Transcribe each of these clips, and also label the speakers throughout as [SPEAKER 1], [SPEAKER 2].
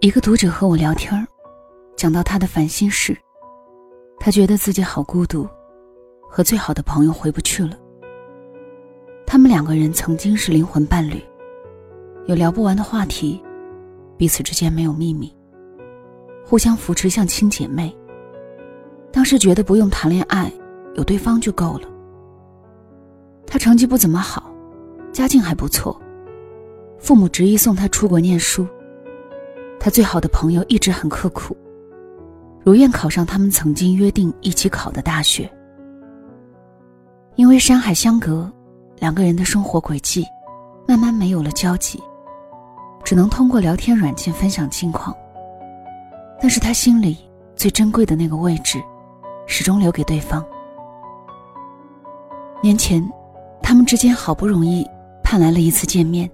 [SPEAKER 1] 一个读者和我聊天讲到他的烦心事。他觉得自己好孤独，和最好的朋友回不去了。他们两个人曾经是灵魂伴侣，有聊不完的话题，彼此之间没有秘密，互相扶持像亲姐妹。当时觉得不用谈恋爱，有对方就够了。他成绩不怎么好，家境还不错，父母执意送他出国念书。他最好的朋友一直很刻苦，如愿考上他们曾经约定一起考的大学。因为山海相隔，两个人的生活轨迹慢慢没有了交集，只能通过聊天软件分享近况。但是他心里最珍贵的那个位置，始终留给对方。年前。他们之间好不容易盼来了一次见面，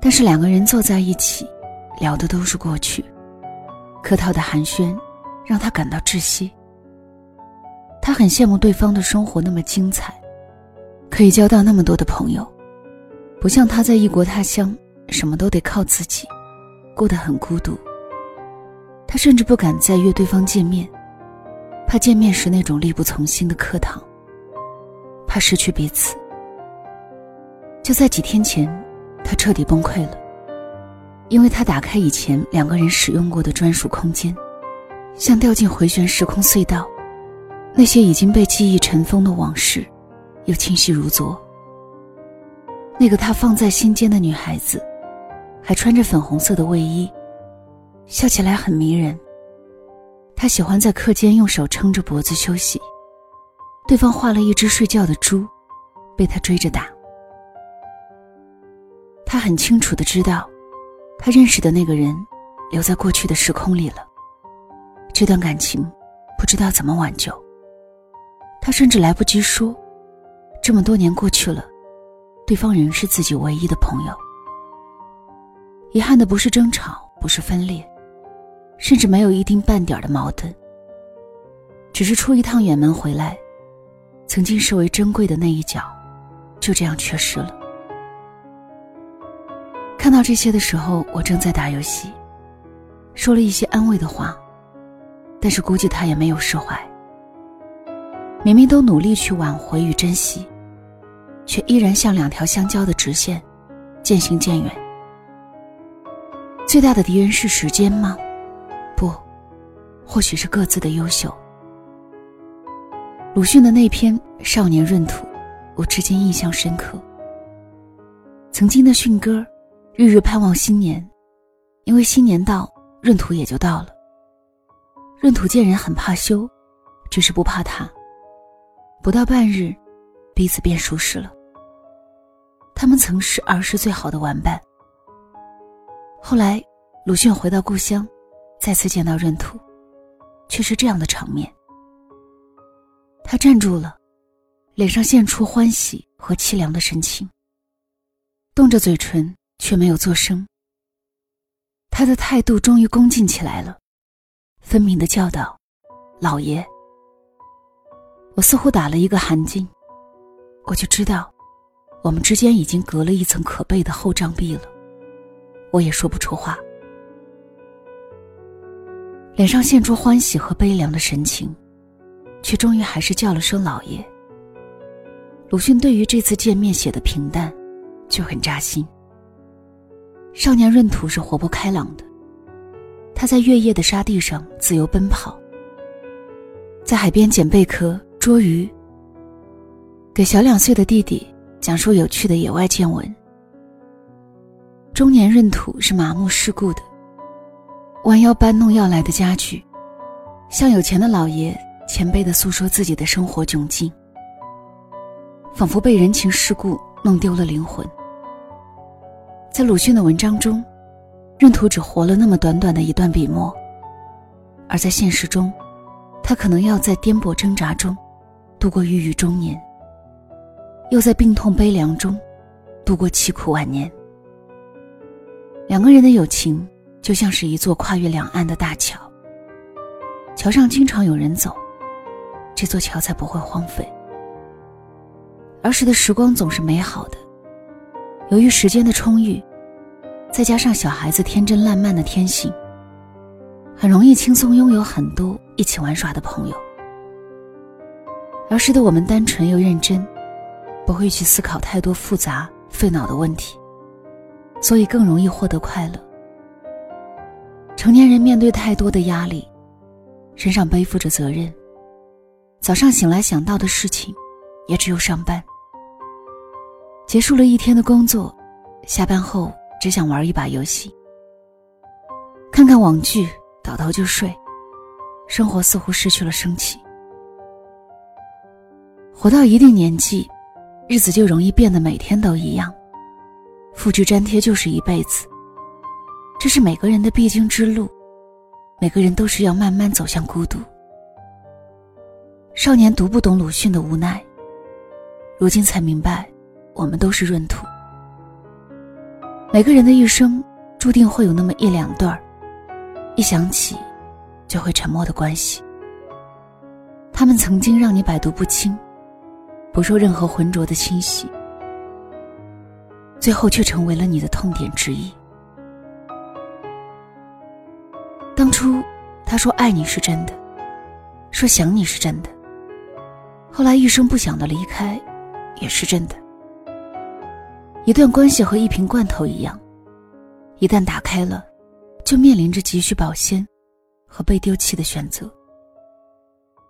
[SPEAKER 1] 但是两个人坐在一起，聊的都是过去，客套的寒暄，让他感到窒息。他很羡慕对方的生活那么精彩，可以交到那么多的朋友，不像他在异国他乡，什么都得靠自己，过得很孤独。他甚至不敢再约对方见面，怕见面时那种力不从心的客套。怕失去彼此。就在几天前，他彻底崩溃了，因为他打开以前两个人使用过的专属空间，像掉进回旋时空隧道，那些已经被记忆尘封的往事，又清晰如昨。那个他放在心间的女孩子，还穿着粉红色的卫衣，笑起来很迷人。他喜欢在课间用手撑着脖子休息。对方画了一只睡觉的猪，被他追着打。他很清楚的知道，他认识的那个人留在过去的时空里了。这段感情不知道怎么挽救。他甚至来不及说，这么多年过去了，对方仍是自己唯一的朋友。遗憾的不是争吵，不是分裂，甚至没有一丁半点的矛盾，只是出一趟远门回来。曾经视为珍贵的那一角，就这样缺失了。看到这些的时候，我正在打游戏，说了一些安慰的话，但是估计他也没有释怀。明明都努力去挽回与珍惜，却依然像两条相交的直线，渐行渐远。最大的敌人是时间吗？不，或许是各自的优秀。鲁迅的那篇《少年闰土》，我至今印象深刻。曾经的迅哥，日日盼望新年，因为新年到，闰土也就到了。闰土见人很怕羞，只是不怕他。不到半日，彼此便熟识了。他们曾是儿时最好的玩伴。后来，鲁迅回到故乡，再次见到闰土，却是这样的场面。他站住了，脸上现出欢喜和凄凉的神情。动着嘴唇，却没有作声。他的态度终于恭敬起来了，分明的叫道：“老爷。”我似乎打了一个寒噤，我就知道，我们之间已经隔了一层可悲的厚障壁了。我也说不出话，脸上现出欢喜和悲凉的神情。却终于还是叫了声“老爷”。鲁迅对于这次见面写的平淡，就很扎心。少年闰土是活泼开朗的，他在月夜的沙地上自由奔跑，在海边捡贝壳、捉鱼，给小两岁的弟弟讲述有趣的野外见闻。中年闰土是麻木世故的，弯腰搬弄要来的家具，向有钱的老爷。谦卑的诉说自己的生活窘境，仿佛被人情世故弄丢了灵魂。在鲁迅的文章中，闰土只活了那么短短的一段笔墨，而在现实中，他可能要在颠簸挣扎中度过郁郁中年，又在病痛悲凉中度过凄苦晚年。两个人的友情就像是一座跨越两岸的大桥，桥上经常有人走。这座桥才不会荒废。儿时的时光总是美好的，由于时间的充裕，再加上小孩子天真烂漫的天性，很容易轻松拥有很多一起玩耍的朋友。儿时的我们单纯又认真，不会去思考太多复杂费脑的问题，所以更容易获得快乐。成年人面对太多的压力，身上背负着责任，早上醒来想到的事情，也只有上班。结束了一天的工作，下班后只想玩一把游戏，看看网剧，倒头就睡，生活似乎失去了生气。活到一定年纪，日子就容易变得每天都一样，复制粘贴就是一辈子。这是每个人的必经之路，每个人都是要慢慢走向孤独。少年读不懂鲁迅的无奈，如今才明白。我们都是闰土，每个人的一生注定会有那么一两段儿，一想起就会沉默的关系。他们曾经让你百毒不侵，不受任何浑浊的侵袭，最后却成为了你的痛点之一。当初他说爱你是真的，说想你是真的，后来一声不响的离开，也是真的。一段关系和一瓶罐头一样，一旦打开了，就面临着急需保鲜和被丢弃的选择。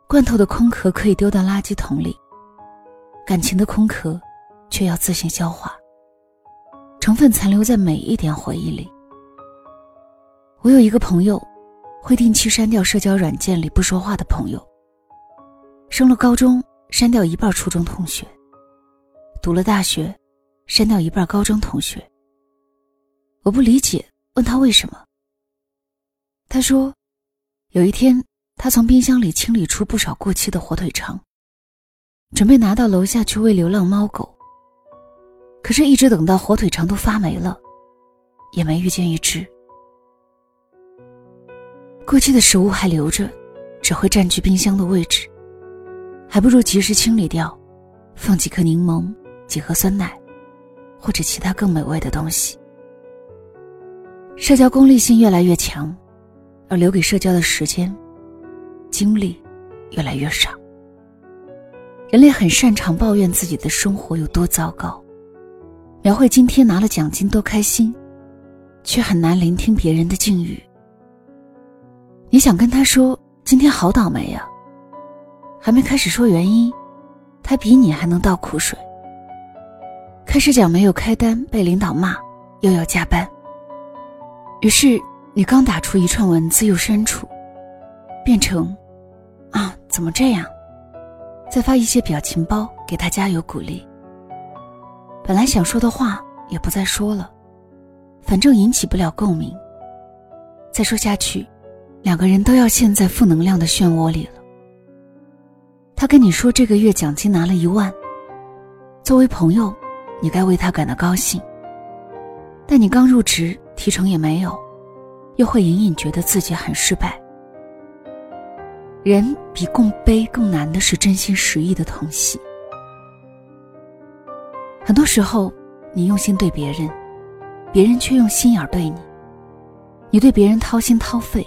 [SPEAKER 1] 罐头的空壳可以丢到垃圾桶里，感情的空壳却要自行消化，成分残留在每一点回忆里。我有一个朋友，会定期删掉社交软件里不说话的朋友。升了高中，删掉一半初中同学；读了大学。删掉一半高中同学。我不理解，问他为什么。他说，有一天他从冰箱里清理出不少过期的火腿肠，准备拿到楼下去喂流浪猫狗。可是，一直等到火腿肠都发霉了，也没遇见一只。过期的食物还留着，只会占据冰箱的位置，还不如及时清理掉，放几颗柠檬，几盒酸奶。或者其他更美味的东西。社交功利性越来越强，而留给社交的时间、精力越来越少。人类很擅长抱怨自己的生活有多糟糕，描绘今天拿了奖金多开心，却很难聆听别人的境遇。你想跟他说今天好倒霉呀，还没开始说原因，他比你还能倒苦水。开始讲没有开单被领导骂，又要加班。于是你刚打出一串文字又删除，变成，啊怎么这样？再发一些表情包给他加油鼓励。本来想说的话也不再说了，反正引起不了共鸣。再说下去，两个人都要陷在负能量的漩涡里了。他跟你说这个月奖金拿了一万，作为朋友。你该为他感到高兴，但你刚入职，提成也没有，又会隐隐觉得自己很失败。人比共悲更难的是真心实意的疼惜。很多时候，你用心对别人，别人却用心眼对你。你对别人掏心掏肺，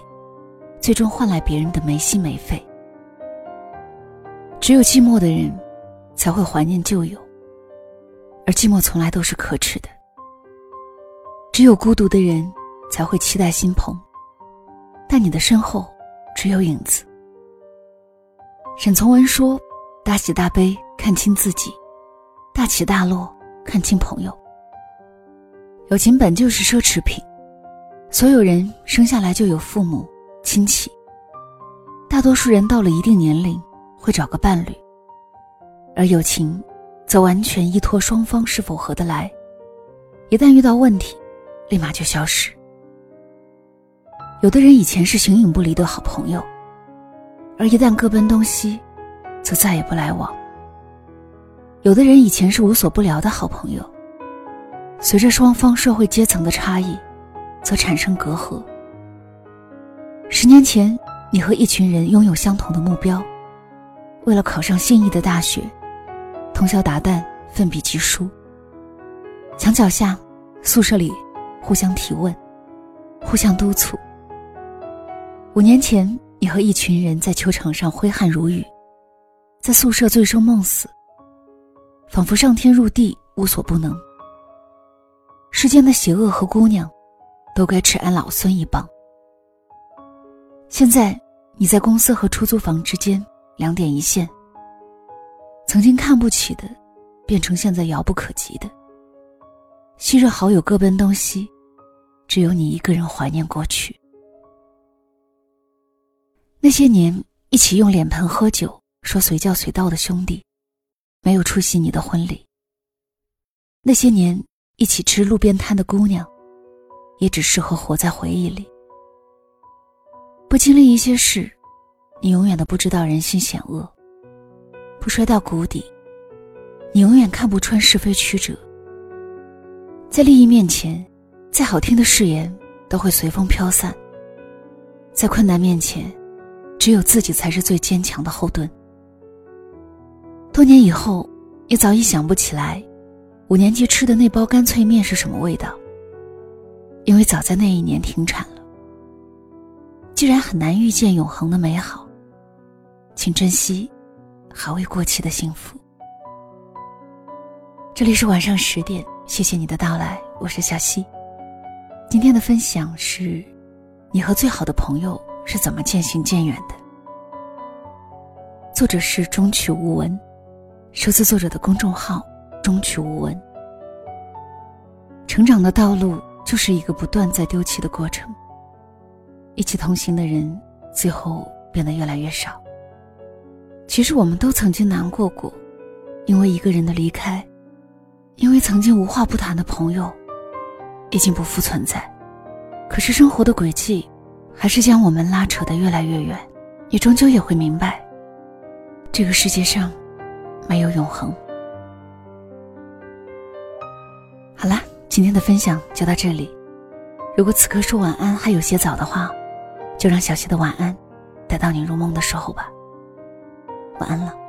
[SPEAKER 1] 最终换来别人的没心没肺。只有寂寞的人，才会怀念旧友。而寂寞从来都是可耻的，只有孤独的人才会期待新朋，但你的身后只有影子。沈从文说：“大喜大悲看清自己，大起大落看清朋友。友情本就是奢侈品，所有人生下来就有父母亲戚，大多数人到了一定年龄会找个伴侣，而友情。”则完全依托双方是否合得来，一旦遇到问题，立马就消失。有的人以前是形影不离的好朋友，而一旦各奔东西，则再也不来往。有的人以前是无所不聊的好朋友，随着双方社会阶层的差异，则产生隔阂。十年前，你和一群人拥有相同的目标，为了考上心仪的大学。通宵达旦，奋笔疾书。墙角下，宿舍里，互相提问，互相督促。五年前，你和一群人在球场上挥汗如雨，在宿舍醉生梦死，仿佛上天入地无所不能。世间的邪恶和姑娘，都该吃俺老孙一棒。现在，你在公司和出租房之间两点一线。曾经看不起的，变成现在遥不可及的。昔日好友各奔东西，只有你一个人怀念过去。那些年一起用脸盆喝酒、说随叫随到的兄弟，没有出席你的婚礼。那些年一起吃路边摊的姑娘，也只适合活在回忆里。不经历一些事，你永远都不知道人心险恶。不摔到谷底，你永远看不穿是非曲折。在利益面前，再好听的誓言都会随风飘散。在困难面前，只有自己才是最坚强的后盾。多年以后，你早已想不起来，五年级吃的那包干脆面是什么味道，因为早在那一年停产了。既然很难遇见永恒的美好，请珍惜。还未过期的幸福。这里是晚上十点，谢谢你的到来，我是小溪。今天的分享是，你和最好的朋友是怎么渐行渐远的？作者是中曲无闻，收字作者的公众号中曲无闻。成长的道路就是一个不断在丢弃的过程，一起同行的人最后变得越来越少。其实我们都曾经难过过，因为一个人的离开，因为曾经无话不谈的朋友，已经不复存在。可是生活的轨迹，还是将我们拉扯得越来越远。你终究也会明白，这个世界上，没有永恒。好啦，今天的分享就到这里。如果此刻说晚安还有些早的话，就让小溪的晚安，带到你入梦的时候吧。晚安了。